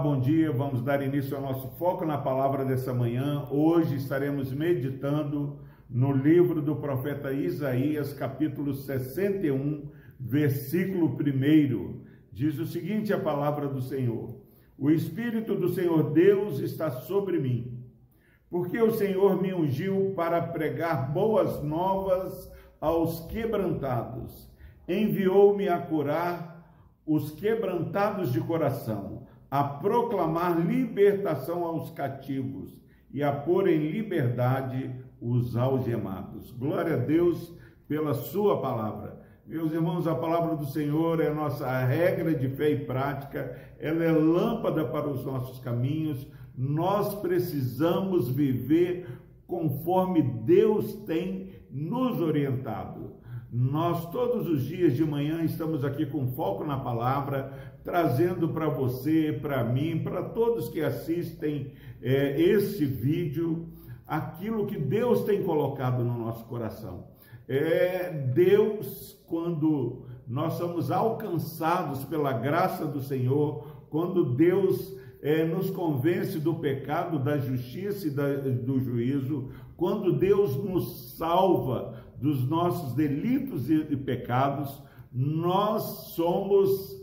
bom dia. Vamos dar início ao nosso foco na palavra dessa manhã. Hoje estaremos meditando no livro do profeta Isaías, capítulo 61, versículo 1. Diz o seguinte: a palavra do Senhor: O Espírito do Senhor Deus está sobre mim, porque o Senhor me ungiu para pregar boas novas aos quebrantados, enviou-me a curar os quebrantados de coração a proclamar libertação aos cativos e a pôr em liberdade os algemados. Glória a Deus pela sua palavra. Meus irmãos, a palavra do Senhor é a nossa regra de fé e prática, ela é lâmpada para os nossos caminhos. Nós precisamos viver conforme Deus tem nos orientado. Nós todos os dias de manhã estamos aqui com foco na palavra, trazendo para você, para mim, para todos que assistem é, esse vídeo, aquilo que Deus tem colocado no nosso coração. É Deus, quando nós somos alcançados pela graça do Senhor, quando Deus é, nos convence do pecado, da justiça e da, do juízo, quando Deus nos salva dos nossos delitos e pecados, nós somos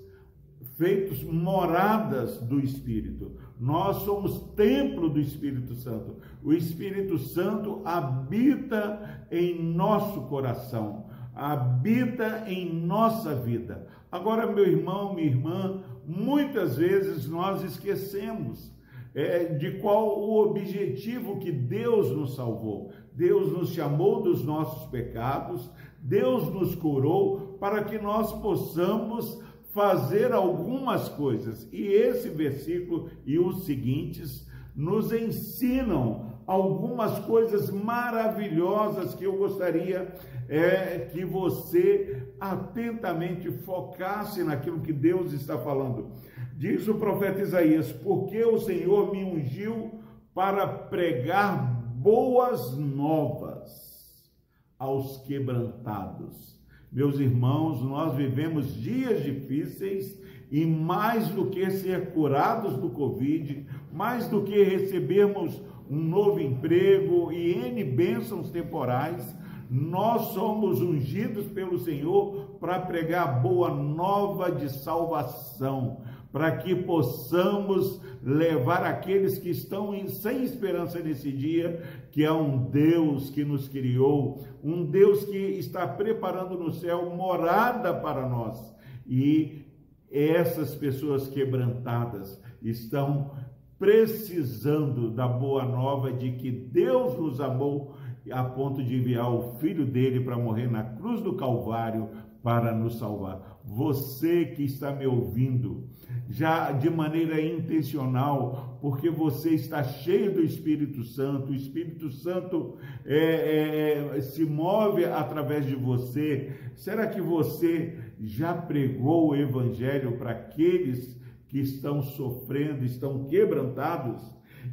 feitos moradas do Espírito. Nós somos templo do Espírito Santo. O Espírito Santo habita em nosso coração, habita em nossa vida. Agora, meu irmão, minha irmã, muitas vezes nós esquecemos é, de qual o objetivo que Deus nos salvou. Deus nos chamou dos nossos pecados, Deus nos curou para que nós possamos fazer algumas coisas. E esse versículo e os seguintes nos ensinam algumas coisas maravilhosas que eu gostaria é, que você atentamente focasse naquilo que Deus está falando. Diz o profeta Isaías: Porque o Senhor me ungiu para pregar boas novas aos quebrantados. Meus irmãos, nós vivemos dias difíceis e mais do que ser curados do Covid, mais do que recebermos um novo emprego e N bênçãos temporais, nós somos ungidos pelo Senhor para pregar boa nova de salvação, para que possamos levar aqueles que estão em, sem esperança nesse dia, que é um Deus que nos criou, um Deus que está preparando no céu morada para nós. E essas pessoas quebrantadas estão precisando da boa nova de que Deus nos amou a ponto de enviar o filho dele para morrer na cruz do Calvário para nos salvar. Você que está me ouvindo, já de maneira intencional, porque você está cheio do Espírito Santo, o Espírito Santo é, é, é, se move através de você. Será que você já pregou o Evangelho para aqueles que estão sofrendo, estão quebrantados?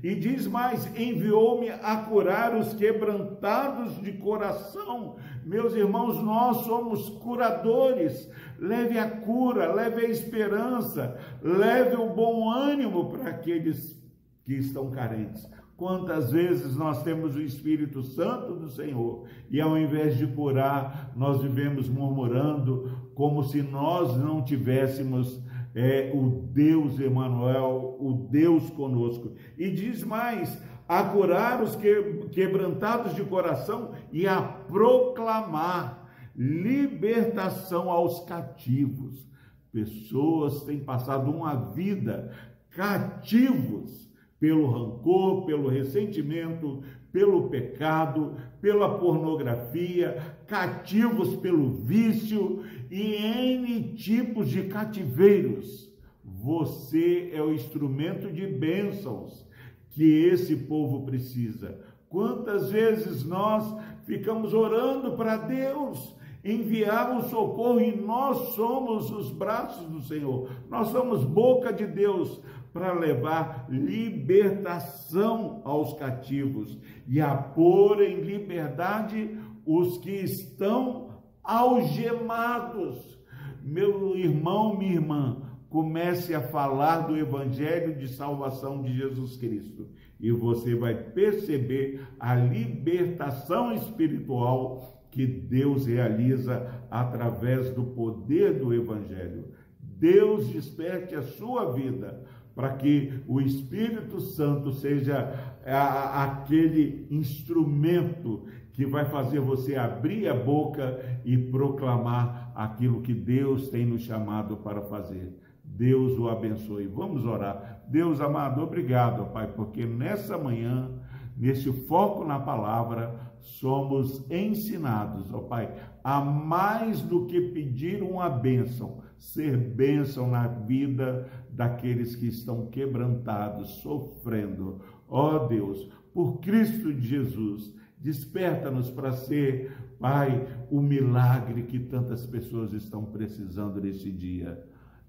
E diz mais: enviou-me a curar os quebrantados de coração. Meus irmãos, nós somos curadores. Leve a cura, leve a esperança, leve o bom ânimo para aqueles que estão carentes. Quantas vezes nós temos o Espírito Santo do Senhor e ao invés de curar, nós vivemos murmurando como se nós não tivéssemos é o Deus Emanuel, o Deus conosco. E diz mais: a curar os quebrantados de coração e a proclamar libertação aos cativos. Pessoas têm passado uma vida cativos pelo rancor, pelo ressentimento, pelo pecado, pela pornografia, cativos pelo vício e N tipos de cativeiros. Você é o instrumento de bênçãos que esse povo precisa. Quantas vezes nós ficamos orando para Deus enviar o socorro e nós somos os braços do Senhor, nós somos boca de Deus para levar libertação aos cativos e a pôr em liberdade os que estão algemados. Meu irmão, minha irmã, comece a falar do evangelho de salvação de Jesus Cristo e você vai perceber a libertação espiritual que Deus realiza através do poder do evangelho. Deus desperte a sua vida para que o Espírito Santo seja aquele instrumento que vai fazer você abrir a boca e proclamar aquilo que Deus tem nos chamado para fazer. Deus o abençoe. Vamos orar. Deus amado, obrigado, Pai, porque nessa manhã, nesse foco na palavra, somos ensinados, ó Pai, a mais do que pedir uma bênção, ser bênção na vida daqueles que estão quebrantados, sofrendo. Ó Deus, por Cristo Jesus, desperta-nos para ser, Pai, o milagre que tantas pessoas estão precisando nesse dia.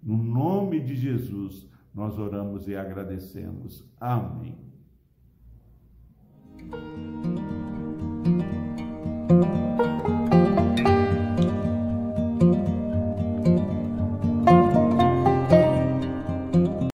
No nome de Jesus, nós oramos e agradecemos. Amém.